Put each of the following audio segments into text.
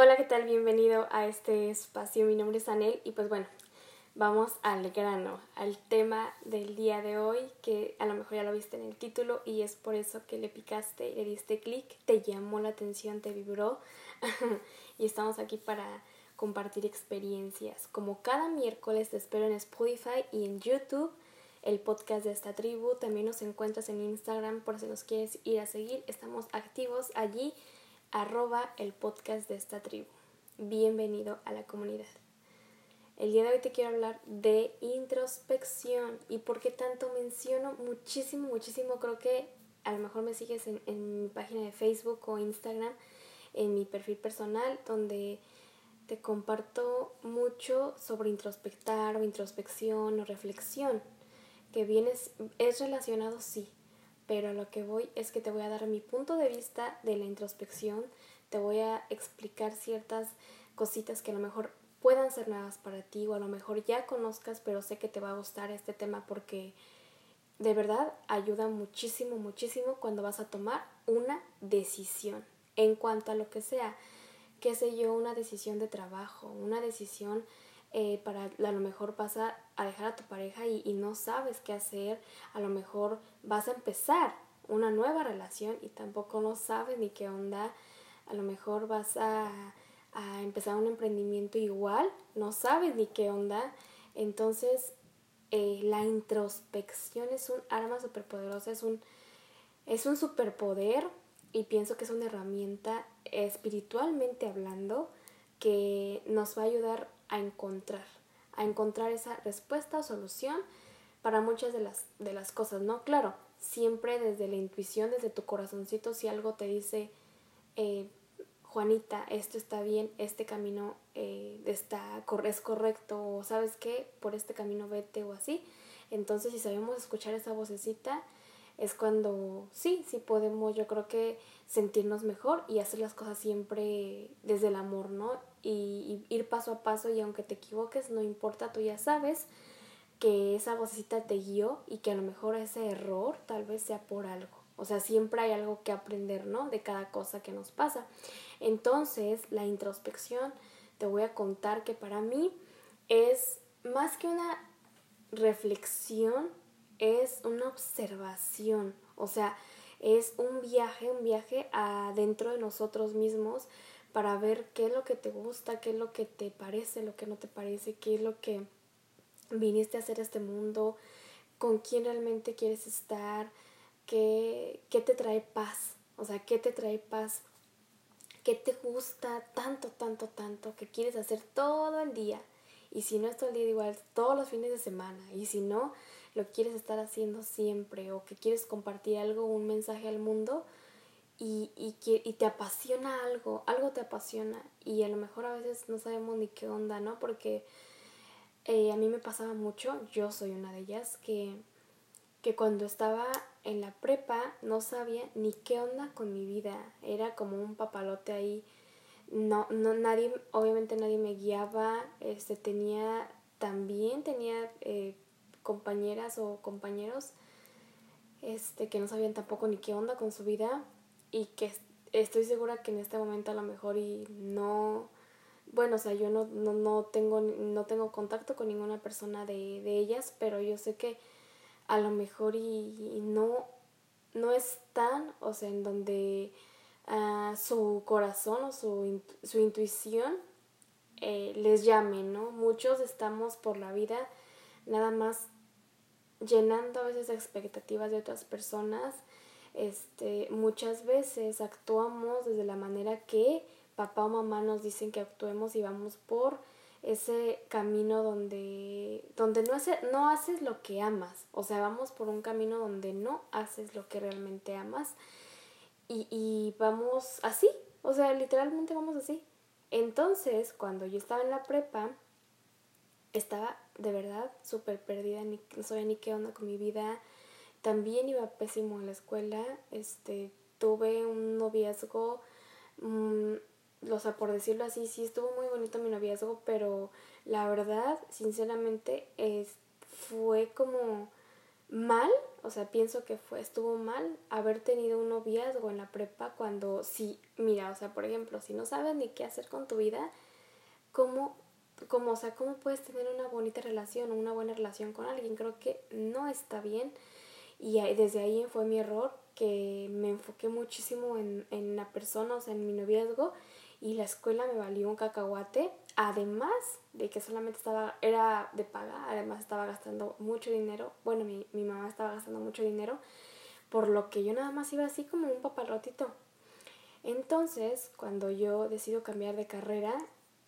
Hola, ¿qué tal? Bienvenido a este espacio. Mi nombre es Anel y pues bueno, vamos al grano, al tema del día de hoy, que a lo mejor ya lo viste en el título y es por eso que le picaste, le diste clic, te llamó la atención, te vibró y estamos aquí para compartir experiencias. Como cada miércoles te espero en Spotify y en YouTube el podcast de esta tribu. También nos encuentras en Instagram por si nos quieres ir a seguir. Estamos activos allí arroba el podcast de esta tribu. Bienvenido a la comunidad. El día de hoy te quiero hablar de introspección y por qué tanto menciono muchísimo, muchísimo. Creo que a lo mejor me sigues en, en mi página de Facebook o Instagram, en mi perfil personal, donde te comparto mucho sobre introspectar o introspección o reflexión, que vienes, es relacionado, sí, pero lo que voy es que te voy a dar mi punto de vista de la introspección, te voy a explicar ciertas cositas que a lo mejor puedan ser nuevas para ti o a lo mejor ya conozcas, pero sé que te va a gustar este tema porque de verdad ayuda muchísimo, muchísimo cuando vas a tomar una decisión. En cuanto a lo que sea, qué sé yo, una decisión de trabajo, una decisión eh, para a lo mejor vas a, dejar a tu pareja y, no sabes qué hacer, a lo mejor vas a empezar una nueva relación y tampoco no sabes ni qué onda, a lo mejor vas a, a empezar un emprendimiento igual, no sabes ni qué onda, entonces eh, la introspección es un arma superpoderosa, es un, es un superpoder y pienso que es una herramienta espiritualmente hablando que nos va a ayudar a encontrar, a encontrar esa respuesta o solución para muchas de las, de las cosas, ¿no? Claro, siempre desde la intuición, desde tu corazoncito, si algo te dice, eh, Juanita, esto está bien, este camino eh, está, es correcto, o sabes qué, por este camino vete o así. Entonces, si sabemos escuchar esa vocecita, es cuando sí, sí podemos, yo creo que sentirnos mejor y hacer las cosas siempre desde el amor, ¿no? Y, ir paso a paso y aunque te equivoques, no importa, tú ya sabes que esa vocecita te guió y que a lo mejor ese error tal vez sea por algo. O sea, siempre hay algo que aprender, ¿no? De cada cosa que nos pasa. Entonces, la introspección, te voy a contar que para mí es más que una reflexión, es una observación. O sea, es un viaje, un viaje adentro de nosotros mismos para ver qué es lo que te gusta, qué es lo que te parece, lo que no te parece, qué es lo que viniste a hacer este mundo, con quién realmente quieres estar, qué, qué te trae paz, o sea, qué te trae paz, qué te gusta tanto, tanto, tanto, que quieres hacer todo el día. Y si no es todo el día, igual todos los fines de semana. Y si no, lo quieres estar haciendo siempre o que quieres compartir algo, un mensaje al mundo y, y, y te apasiona algo, algo te apasiona y a lo mejor a veces no sabemos ni qué onda, ¿no? Porque eh, a mí me pasaba mucho, yo soy una de ellas, que, que cuando estaba en la prepa no sabía ni qué onda con mi vida, era como un papalote ahí, no, no nadie, obviamente nadie me guiaba, este tenía, también tenía eh, compañeras o compañeros este, que no sabían tampoco ni qué onda con su vida y que estoy segura que en este momento a lo mejor y no, bueno, o sea, yo no, no, no, tengo, no tengo contacto con ninguna persona de, de ellas, pero yo sé que a lo mejor y, no, no están, o sea, en donde uh, su corazón o su, su intuición eh, les llame, ¿no? Muchos estamos por la vida nada más llenando a veces expectativas de otras personas. Este, muchas veces actuamos desde la manera que papá o mamá nos dicen que actuemos y vamos por ese camino donde, donde no, no haces lo que amas. O sea, vamos por un camino donde no haces lo que realmente amas. Y, y vamos así. O sea, literalmente vamos así. Entonces, cuando yo estaba en la prepa, estaba de verdad súper perdida, ni, no sabía ni qué onda con mi vida. También iba pésimo en la escuela, este, tuve un noviazgo, mmm, o sea, por decirlo así, sí estuvo muy bonito mi noviazgo, pero la verdad, sinceramente, es, fue como mal o sea, pienso que fue, estuvo mal haber tenido un noviazgo en la prepa cuando sí, mira, o sea, por ejemplo, si no sabes ni qué hacer con tu vida, ¿cómo, cómo, o sea, cómo puedes tener una bonita relación o una buena relación con alguien? Creo que no está bien y desde ahí fue mi error que me enfoqué muchísimo en, en la persona, o sea, en mi noviazgo y la escuela me valió un cacahuate, además de que solamente estaba, era de paga, además estaba gastando mucho dinero, bueno, mi, mi mamá estaba gastando mucho dinero, por lo que yo nada más iba así como un papalotito. Entonces, cuando yo decido cambiar de carrera,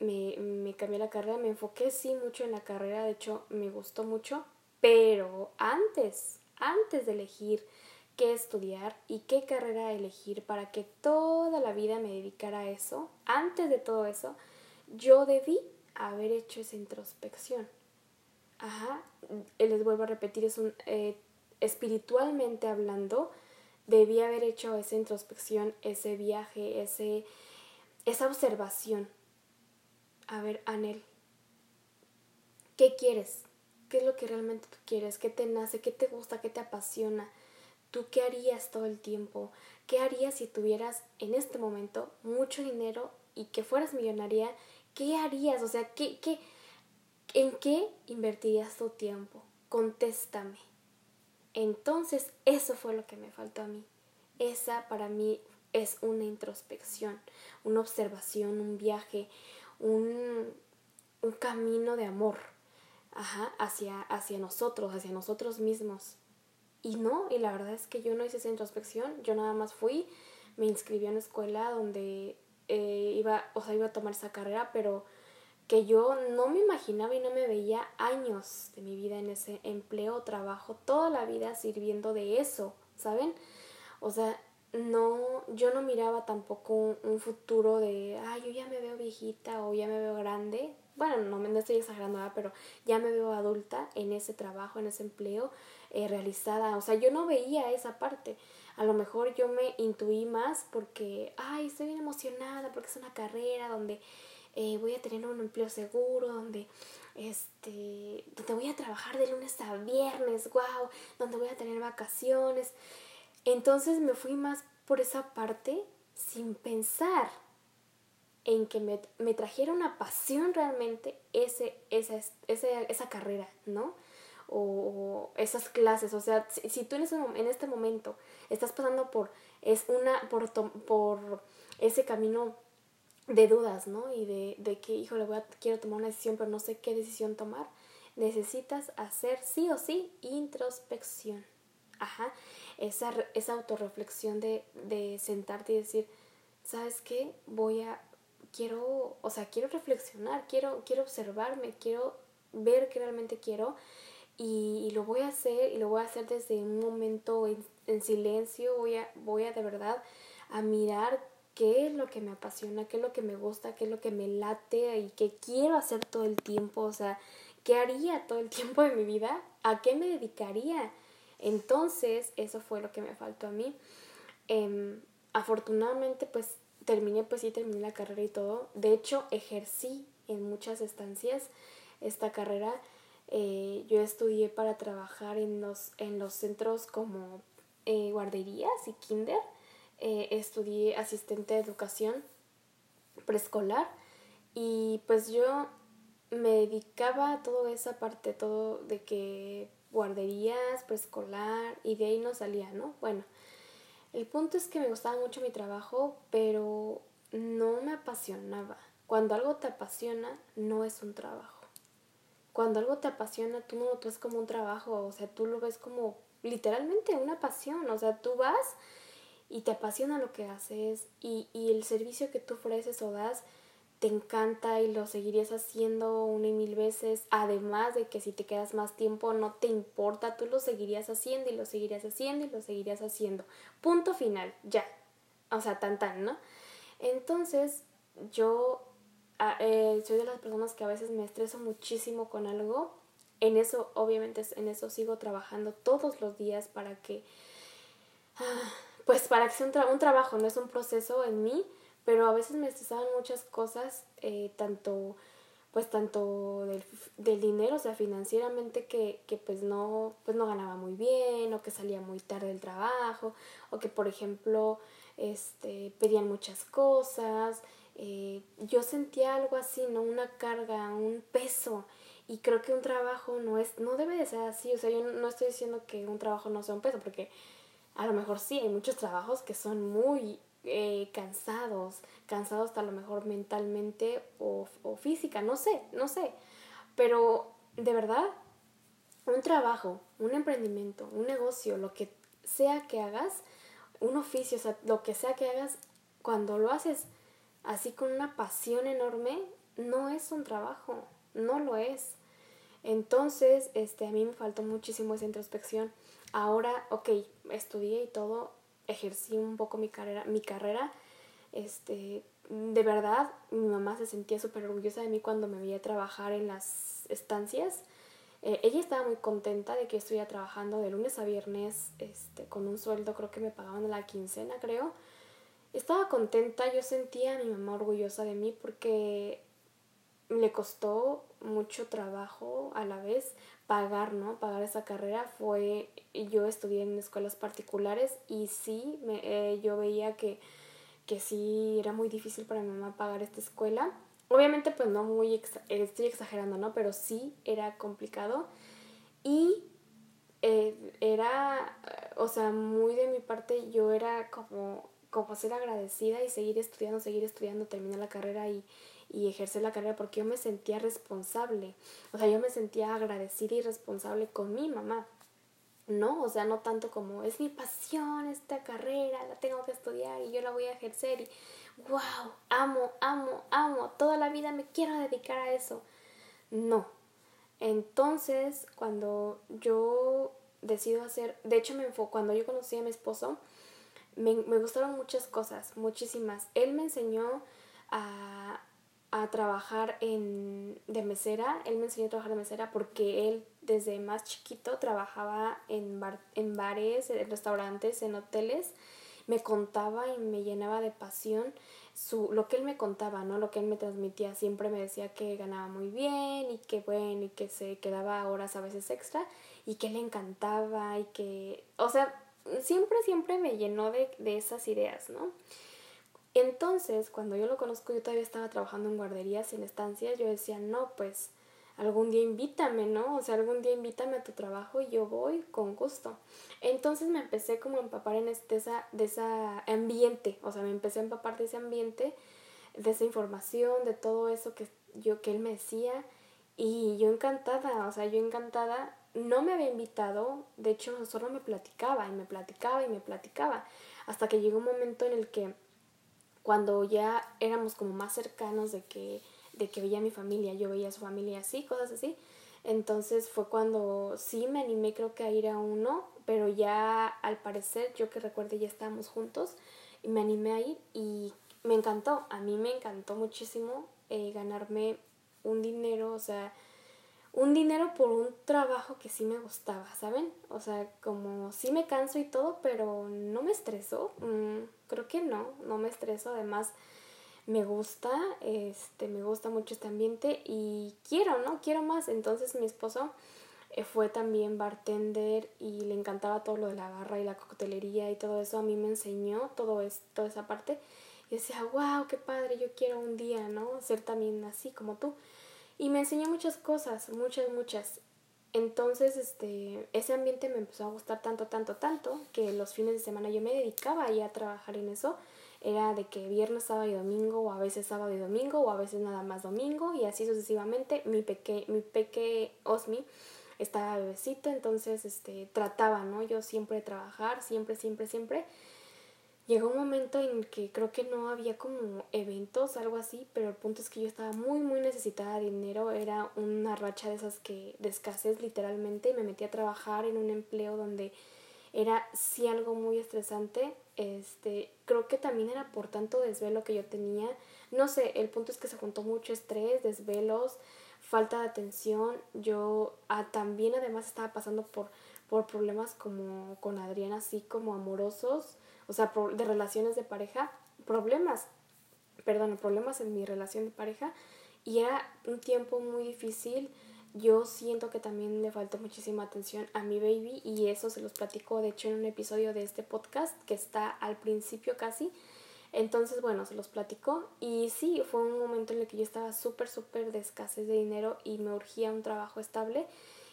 me, me cambié la carrera, me enfoqué sí mucho en la carrera, de hecho me gustó mucho, pero antes, antes de elegir qué estudiar y qué carrera elegir para que toda la vida me dedicara a eso, antes de todo eso, yo debí haber hecho esa introspección. Ajá, eh, les vuelvo a repetir, es un, eh, espiritualmente hablando, debí haber hecho esa introspección, ese viaje, ese, esa observación. A ver, Anel, ¿qué quieres? ¿Qué es lo que realmente tú quieres? ¿Qué te nace? ¿Qué te gusta? ¿Qué te apasiona? ¿Tú qué harías todo el tiempo? ¿Qué harías si tuvieras en este momento mucho dinero y que fueras millonaria? ¿Qué harías? O sea, ¿qué, qué, ¿en qué invertirías tu tiempo? Contéstame. Entonces, eso fue lo que me faltó a mí. Esa para mí es una introspección, una observación, un viaje, un, un camino de amor ajá, hacia, hacia nosotros, hacia nosotros mismos. Y no, y la verdad es que yo no hice esa introspección, yo nada más fui, me inscribí en una escuela donde eh, iba, o sea, iba a tomar esa carrera, pero que yo no me imaginaba y no me veía años de mi vida en ese empleo, trabajo, toda la vida sirviendo de eso, ¿saben? O sea, no, yo no miraba tampoco un, futuro de, ay, yo ya me veo viejita o ya me veo grande, bueno, no, me estoy exagerando, pero ya me veo adulta en ese trabajo, en ese empleo eh, realizada. O sea, yo no veía esa parte. A lo mejor yo me intuí más porque, ay, estoy bien emocionada porque es una carrera donde eh, voy a tener un empleo seguro, donde este, donde voy a trabajar de lunes a viernes, wow, donde voy a tener vacaciones. Entonces me fui más por esa parte sin pensar en que me, me trajera una pasión realmente ese, esa, esa, esa carrera, ¿no? O, esas clases, o sea, si, tú en, ese, en este momento estás pasando por, es una, por, por ese camino de dudas, ¿no? Y de, de que, híjole, voy a, quiero tomar una decisión, pero no sé qué decisión tomar, necesitas hacer sí o sí introspección. Ajá, esa, esa autorreflexión de, de sentarte y decir, ¿sabes qué? Voy a quiero, o sea, quiero reflexionar, quiero, quiero observarme, quiero ver qué realmente quiero y, lo voy a hacer y lo voy a hacer desde un momento en, silencio, voy a, voy a de verdad a mirar qué es lo que me apasiona, qué es lo que me gusta, qué es lo que me late y qué quiero hacer todo el tiempo, o sea, qué haría todo el tiempo de mi vida, a qué me dedicaría. Entonces, eso fue lo que me faltó a mí. Em, afortunadamente, pues terminé, pues sí, terminé la carrera y todo. De hecho, ejercí en muchas estancias esta carrera. Eh, yo estudié para trabajar en los, en los centros como eh, guarderías y kinder. Eh, estudié asistente de educación preescolar y pues yo me dedicaba a toda esa parte, todo de que guarderías, preescolar y de ahí no salía, ¿no? Bueno, el punto es que me gustaba mucho mi trabajo, pero no me apasionaba. Cuando algo te apasiona, no es un trabajo. Cuando algo te apasiona, tú no lo ves como un trabajo, o sea, tú lo ves como literalmente una pasión, o sea, tú vas y te apasiona lo que haces y, y el servicio que tú ofreces o das te encanta y lo seguirías haciendo una y mil veces, además de que si te quedas más tiempo no te importa, tú lo seguirías haciendo y lo seguirías haciendo y lo seguirías haciendo. Punto final, ya. O sea, tan tan, ¿no? Entonces, yo ah, eh, soy de las personas que a veces me estreso muchísimo con algo. En eso, obviamente, en eso sigo trabajando todos los días para que, ah, pues para que sea un, un trabajo, no es un proceso en mí pero a veces me estresaban muchas cosas, eh, tanto pues tanto del, del, dinero, o sea, financieramente que, que, pues no, pues no ganaba muy bien, o que salía muy tarde del trabajo, o que por ejemplo, este, pedían muchas cosas, eh, yo sentía algo así, ¿no? Una carga, un peso, y creo que un trabajo no es, no debe de ser así, o sea, yo no estoy diciendo que un trabajo no sea un peso, porque a lo mejor sí, hay muchos trabajos que son muy eh, cansados, cansados a lo mejor mentalmente o, o física, no sé, no sé. Pero de verdad, un trabajo, un emprendimiento, un negocio, lo que sea que hagas, un oficio, o sea, lo que sea que hagas, cuando lo haces así con una pasión enorme, no es un trabajo, no lo es. Entonces, este, a mí me faltó muchísimo esa introspección. Ahora, ok, estudié y todo, ejercí un poco mi carrera, mi carrera, este, de verdad, mi mamá se sentía súper orgullosa de mí cuando me veía trabajar en las estancias. Eh, ella estaba muy contenta de que estuviera trabajando de lunes a viernes, este, con un sueldo, creo que me pagaban la quincena, creo. Estaba contenta, yo sentía a mi mamá orgullosa de mí porque le costó mucho trabajo a la vez pagar, ¿no? Pagar esa carrera fue, yo estudié en escuelas particulares y sí, me, eh, yo veía que, que sí era muy difícil para mi mamá pagar esta escuela. Obviamente pues no muy, estoy exagerando, ¿no? Pero sí era complicado y eh, era, o sea, muy de mi parte yo era como, como ser agradecida y seguir estudiando, seguir estudiando, terminar la carrera y, y ejercer la carrera porque yo me sentía responsable. O sea, yo me sentía agradecida y responsable con mi mamá. No, o sea, no tanto como es mi pasión esta carrera, la tengo que estudiar y yo la voy a ejercer y wow, amo, amo, amo, toda la vida me quiero dedicar a eso. No. Entonces, cuando yo decido hacer, de hecho me enfocó, cuando yo conocí a mi esposo, me, me gustaron muchas cosas, muchísimas. Él me enseñó a, a trabajar en, de mesera. Él me enseñó a trabajar de mesera porque él desde más chiquito trabajaba en, en bares, en restaurantes, en hoteles. Me contaba y me llenaba de pasión su, lo que él me contaba, ¿no? Lo que él me transmitía. Siempre me decía que ganaba muy bien y que bueno y que se quedaba horas a veces extra y que le encantaba y que, o sea, siempre, siempre me llenó de, de esas ideas, ¿no? Entonces, cuando yo lo conozco, yo todavía estaba trabajando en guarderías, en estancias, yo decía, no, pues algún día invítame, ¿no? O sea, algún día invítame a tu trabajo y yo voy con gusto. Entonces me empecé como a empapar en este, esa, de ese ambiente, o sea, me empecé a empapar de ese ambiente, de esa información, de todo eso que, yo, que él me decía y yo encantada, o sea, yo encantada, no me había invitado, de hecho solo me platicaba y me platicaba y me platicaba, hasta que llegó un momento en el que cuando ya éramos como más cercanos de que, de que veía mi familia, yo veía su familia así, cosas así. Entonces fue cuando sí me animé creo que a ir a uno, pero ya al parecer, yo que recuerde, ya estábamos juntos y me animé a ir y me encantó, a mí me encantó muchísimo eh, ganarme un dinero, o sea, un dinero por un trabajo que sí me gustaba, ¿saben? O sea, como sí me canso y todo, pero no me estreso. Mm, creo que no, no me estreso. Además, me gusta, este, me gusta mucho este ambiente y quiero, ¿no? Quiero más. Entonces mi esposo eh, fue también bartender y le encantaba todo lo de la barra y la coctelería y todo eso. A mí me enseñó todo es, toda esa parte. Y decía, wow, qué padre, yo quiero un día, ¿no? Ser también así como tú. Y me enseñó muchas cosas, muchas, muchas. Entonces, este, ese ambiente me empezó a gustar tanto, tanto, tanto, que los fines de semana yo me dedicaba ya a trabajar en eso. Era de que viernes, sábado y domingo, o a veces sábado y domingo, o a veces nada más domingo, y así sucesivamente. Mi peque, mi peque Osmi estaba bebecito, entonces este, trataba, ¿no? Yo siempre trabajar, siempre, siempre, siempre llegó un momento en que creo que no había como eventos, algo así, pero el punto es que yo estaba muy, muy necesitada de dinero, era una racha de esas que de escasez literalmente, y me metí a trabajar en un empleo donde era sí algo muy estresante, este, creo que también era por tanto desvelo que yo tenía, no sé, el punto es que se juntó mucho estrés, desvelos, falta de atención, yo ah, también además estaba pasando por, por problemas como con Adriana, así como amorosos, o sea, de relaciones de pareja, problemas, perdón, problemas en mi relación de pareja y era un tiempo muy difícil. Yo siento que también le faltó muchísima atención a mi baby y eso se los platico de hecho en un episodio de este podcast que está al principio casi. Entonces, bueno, se los platico y sí, fue un momento en el que yo estaba súper, súper de escasez de dinero y me urgía un trabajo estable.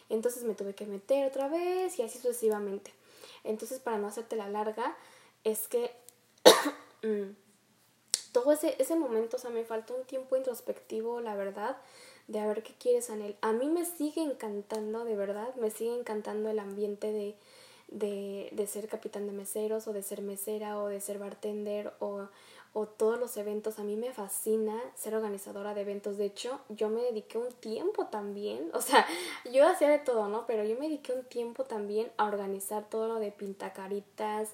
Entonces me tuve que meter otra vez y así sucesivamente. Entonces, para no hacerte la larga, es que mm, todo ese, ese momento, o sea, me faltó un tiempo introspectivo, la verdad, de a ver qué quieres, Anel. A mí me sigue encantando, de verdad, me sigue encantando el ambiente de, de, de ser capitán de meseros o de ser mesera o de ser bartender o, o todos los eventos. A mí me fascina ser organizadora de eventos. De hecho, yo me dediqué un tiempo también, o sea, yo hacía de todo, ¿no? Pero yo me dediqué un tiempo también a organizar todo lo de pintacaritas.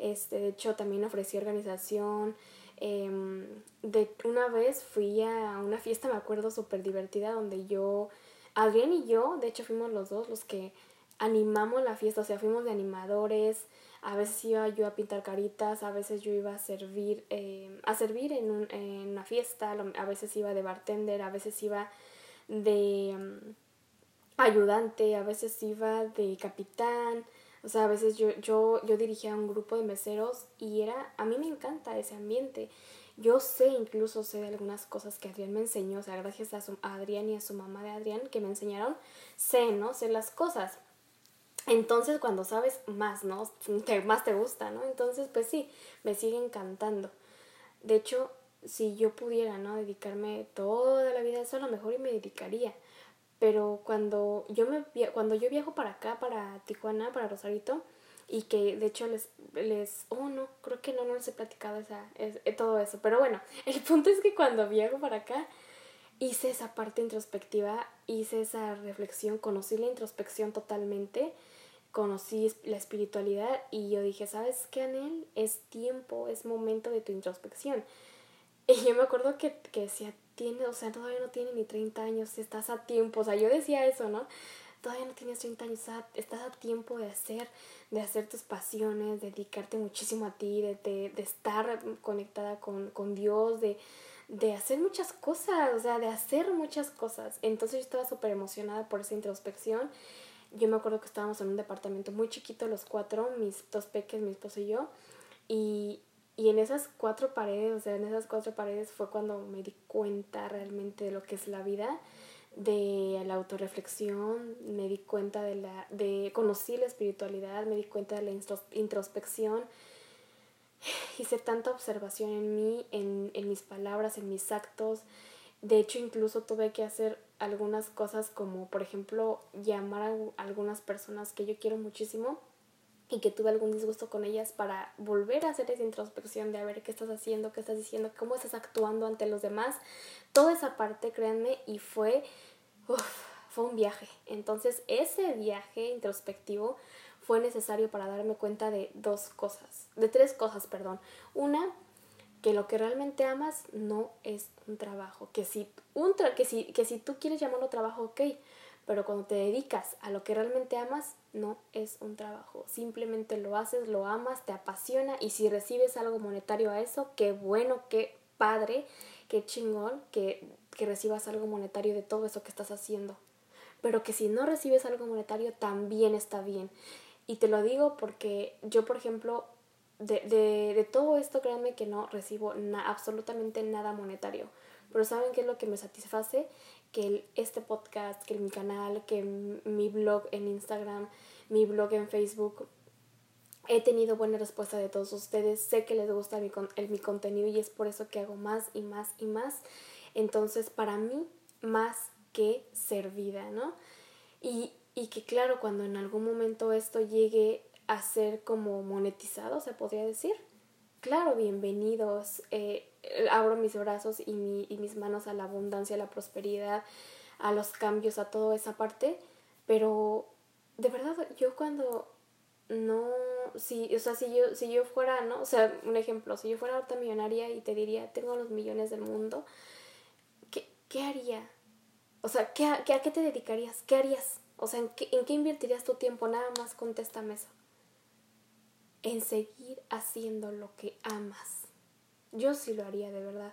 Este, de hecho, también ofrecí organización. Em, de una vez fui a una fiesta, me acuerdo, súper divertida, donde yo, Adrián y yo, de hecho fuimos los dos los que animamos la fiesta, o sea, fuimos de animadores, a veces iba yo a pintar caritas, a veces yo iba a servir, em, a servir en, un, en, una fiesta, a veces iba de bartender, a veces iba de em, ayudante, a veces iba de capitán, o sea, a veces yo, yo, yo dirigía un grupo de meseros y era, a mí me encanta ese ambiente. Yo sé, incluso sé de algunas cosas que Adrián me enseñó, o sea, gracias a, su, Adrián y a su mamá de Adrián que me enseñaron, sé, ¿no? Sé las cosas. Entonces, cuando sabes más, ¿no? Te, más te gusta, ¿no? Entonces, pues sí, me sigue encantando. De hecho, si yo pudiera, ¿no? Dedicarme toda la vida a eso, a lo mejor y me dedicaría. Pero cuando yo, me, cuando yo viajo para acá, para Tijuana, para Rosarito, y que de hecho les, les oh no, creo que no, no les he platicado esa, es, eh, todo eso. Pero bueno, el punto es que cuando viajo para acá, hice esa parte introspectiva, hice esa reflexión, conocí la introspección totalmente conocí la espiritualidad y yo dije, ¿sabes qué, Anel? Es tiempo, es momento de tu introspección. Y yo me acuerdo que, que decía, tiene, o sea, todavía no tiene ni 30 años, estás a tiempo, o sea, yo decía eso, ¿no? Todavía no tienes 30 años, estás a tiempo de hacer, de hacer tus pasiones, dedicarte muchísimo a ti, de, de, de estar conectada con, con Dios, de, de hacer muchas cosas, o sea, de hacer muchas cosas. Entonces yo estaba súper emocionada por esa introspección yo me acuerdo que estábamos en un departamento muy chiquito los cuatro, mis dos peques, mi esposo y yo, y, y en esas cuatro paredes, o sea, en esas cuatro paredes fue cuando me di cuenta realmente de lo que es la vida, de la autorreflexión, me di cuenta de la, de, conocí la espiritualidad, me di cuenta de la introspección, hice tanta observación en mí, en, en mis palabras, en mis actos, de hecho incluso tuve que hacer algunas cosas como por ejemplo llamar a algunas personas que yo quiero muchísimo y que tuve algún disgusto con ellas para volver a hacer esa introspección de a ver qué estás haciendo, qué estás diciendo, cómo estás actuando ante los demás. Toda esa parte, créanme, y fue, fue un viaje. Entonces ese viaje introspectivo fue necesario para darme cuenta de dos cosas, de tres cosas, perdón. Una, que lo que realmente amas no es un trabajo, que si, un que si, que si tú quieres llamarlo trabajo, ok, pero cuando te dedicas a lo que realmente amas, no es un trabajo, simplemente lo haces, lo amas, te apasiona y si recibes algo monetario a eso, qué bueno, qué padre, qué chingón que, que recibas algo monetario de todo eso que estás haciendo. Pero que si no recibes algo monetario, también está bien. Y te lo digo porque yo, por ejemplo, de, de, de todo esto, créanme que no recibo absolutamente nada monetario. Pero ¿saben qué es lo que me satisface? Que este podcast, que mi canal, que mi blog en Instagram, mi blog en Facebook, he tenido buena respuesta de todos ustedes. Sé que les gusta mi, el, mi contenido y es por eso que hago más y más y más. Entonces, para mí, más que servida, ¿no? Y, y que claro, cuando en algún momento esto llegue a ser como monetizado, se podría decir. Claro, bienvenidos. Eh, abro mis brazos y, mi, y mis manos a la abundancia, a la prosperidad, a los cambios, a toda esa parte. Pero de verdad, yo cuando no, si, o sea, si yo, si yo fuera, ¿no? O sea, un ejemplo, si yo fuera ahorita millonaria y te diría, tengo los millones del mundo, ¿qué, qué haría? O sea, ¿qué, ¿a qué te dedicarías? ¿Qué harías? O sea, ¿en qué, ¿en qué invertirías tu tiempo? Nada más contéstame eso en seguir haciendo lo que amas. Yo sí lo haría de verdad.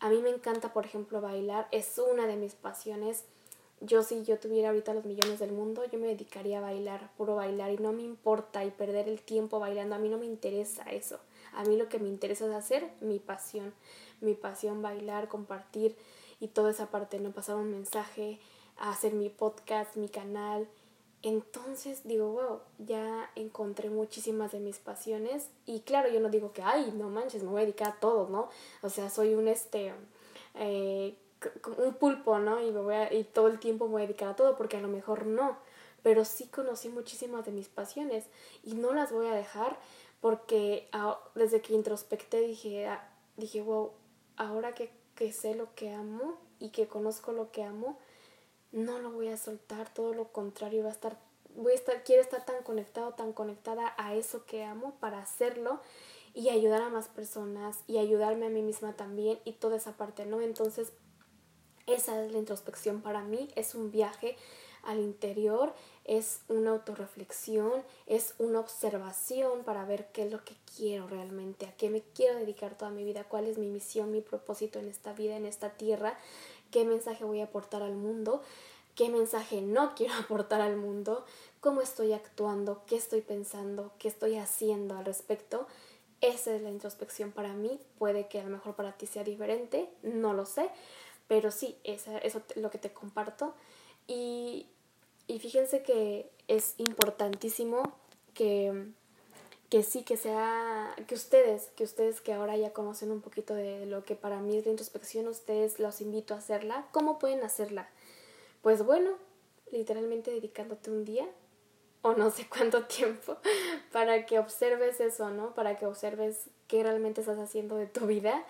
A mí me encanta, por ejemplo, bailar, es una de mis pasiones. Yo si yo tuviera ahorita los millones del mundo, yo me dedicaría a bailar, puro bailar, y no me importa y perder el tiempo bailando, a mí no me interesa eso. A mí lo que me interesa es hacer mi pasión, mi pasión bailar, compartir y toda esa parte, no pasar un mensaje, hacer mi podcast, mi canal. Entonces digo, wow, ya encontré muchísimas de mis pasiones y claro, yo no digo que, ay, no manches, me voy a dedicar a todo, ¿no? O sea, soy un este, eh, un pulpo, ¿no? Y, me voy a, y todo el tiempo me voy a dedicar a todo porque a lo mejor no, pero sí conocí muchísimas de mis pasiones y no las voy a dejar porque desde que introspecté dije, dije, wow, ahora que, que sé lo que amo y que conozco lo que amo, no lo voy a soltar, todo lo contrario, va a estar, voy a estar, quiero estar tan conectado, tan conectada a eso que amo para hacerlo y ayudar a más personas y ayudarme a mí misma también y toda esa parte, ¿no? Entonces, esa es la introspección para mí, es un viaje al interior, es una autorreflexión, es una observación para ver qué es lo que quiero realmente, a qué me quiero dedicar toda mi vida, cuál es mi misión, mi propósito en esta vida, en esta tierra, qué mensaje voy a aportar al mundo, qué mensaje no quiero aportar al mundo, cómo estoy actuando, qué estoy pensando, qué estoy haciendo al respecto. Esa es la introspección para mí. Puede que a lo mejor para ti sea diferente, no lo sé, pero sí, eso es lo que te comparto. Y y fíjense que es importantísimo que, que sí, que sea, que ustedes, que ustedes que ahora ya conocen un poquito de lo que para mí es la introspección, ustedes los invito a hacerla. ¿Cómo pueden hacerla? Pues bueno, literalmente dedicándote un día o no sé cuánto tiempo para que observes eso, ¿no? Para que observes qué realmente estás haciendo de tu vida.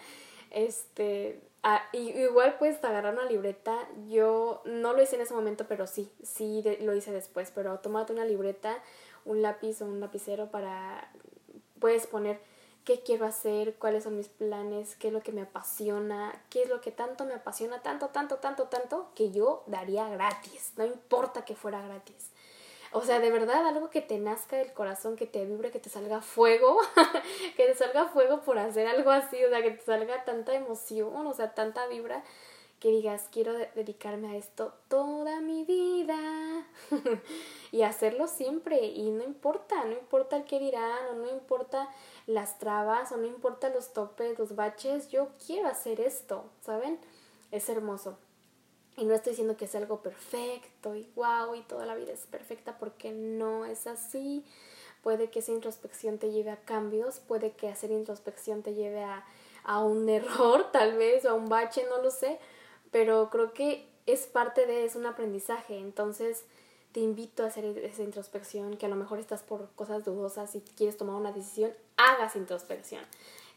Este, Ah, igual puedes agarrar una libreta. Yo no lo hice en ese momento, pero sí, sí lo hice después. Pero tómate una libreta, un lápiz o un lapicero para... Puedes poner qué quiero hacer, cuáles son mis planes, qué es lo que me apasiona, qué es lo que tanto me apasiona, tanto, tanto, tanto, tanto, que yo daría gratis. No importa que fuera gratis. O sea, de verdad, algo que te nazca del corazón, que te vibre, que te salga fuego, que te salga fuego por hacer algo así, o sea, que te salga tanta emoción, o sea, tanta vibra, que digas, quiero dedicarme a esto toda mi vida y hacerlo siempre y no importa, no importa el que dirán o no importa las trabas o no importa los topes, los baches, yo quiero hacer esto, ¿saben? Es hermoso. Y no estoy diciendo que es algo perfecto y wow y toda la vida es perfecta porque no es así. Puede que esa introspección te lleve a cambios, puede que hacer introspección te lleve a, a un error tal vez o a un bache, no lo sé, pero creo que es parte de, es un aprendizaje. Entonces te invito a hacer esa introspección, que a lo mejor estás por cosas dudosas y quieres tomar una decisión, hagas introspección.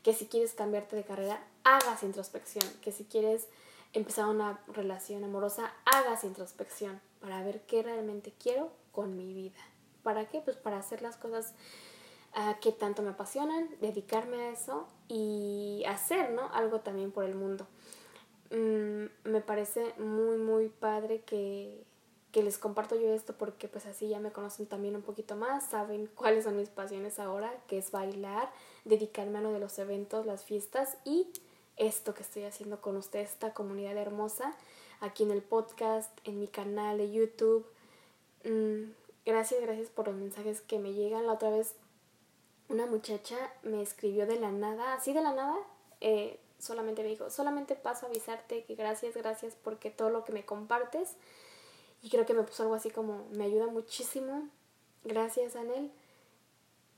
Que si quieres cambiarte de carrera, hagas introspección. Que si quieres empezar una relación amorosa, hagas introspección para ver qué realmente quiero con mi vida. ¿Para qué? Pues para hacer las cosas ah, que tanto me apasionan, dedicarme a eso y hacer, ¿no? Algo también por el mundo. Mm, me parece muy, muy padre que, que les comparto yo esto porque pues así ya me conocen también un poquito más, saben cuáles son mis pasiones ahora, que es bailar, dedicarme a lo de los eventos, las fiestas y esto que estoy haciendo con ustedes, esta comunidad hermosa, aquí en el podcast, en mi canal de YouTube. Mm, gracias, gracias por los mensajes que me llegan. La otra vez una muchacha me escribió de la nada, así de la nada, eh, solamente me dijo, solamente paso a avisarte que gracias, gracias porque todo lo que me compartes. Y creo que me puso algo así como, me ayuda muchísimo. Gracias, Anel.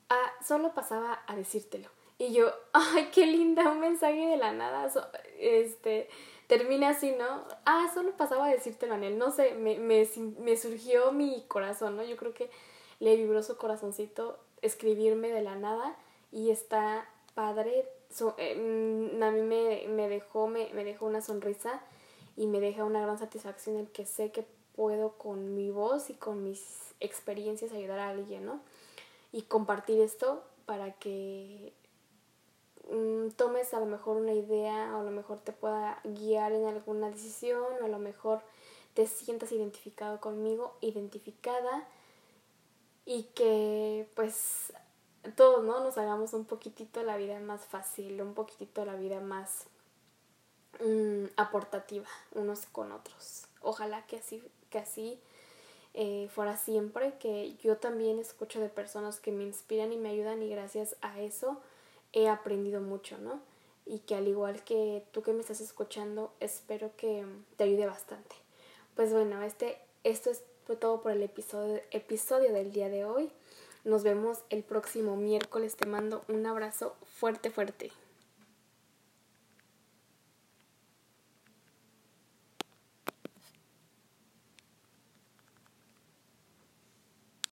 Ah, solo pasaba a decírtelo. Y yo, ay, qué linda, un mensaje de la nada. este, termina así, ¿no? Ah, solo pasaba a decírtelo a él. No sé, me, me, me surgió mi corazón, ¿no? Yo creo que le vibró su corazoncito escribirme de la nada y está padre. Eh, mm, a mí me, me dejó, me, me dejó una sonrisa y me deja una gran satisfacción en que sé que puedo con mi voz y con mis experiencias ayudar a alguien, ¿no? Y compartir esto para que Mm, tomes a lo mejor una idea o a lo mejor te pueda guiar en alguna decisión o a lo mejor te sientas identificado conmigo, identificada y que pues todos ¿no? nos hagamos un poquitito la vida más fácil, un poquitito la vida más, aportativa unos con otros. Ojalá que así, que así eh, fuera siempre, que yo también escucho de personas que me inspiran y me ayudan y gracias a eso he aprendido mucho, ¿no? Y que al igual que tú que me estás escuchando, espero que te ayude bastante. Pues bueno, este, esto es todo por el episodio, episodio del día de hoy. Nos vemos el próximo miércoles. Te mando un abrazo fuerte, fuerte.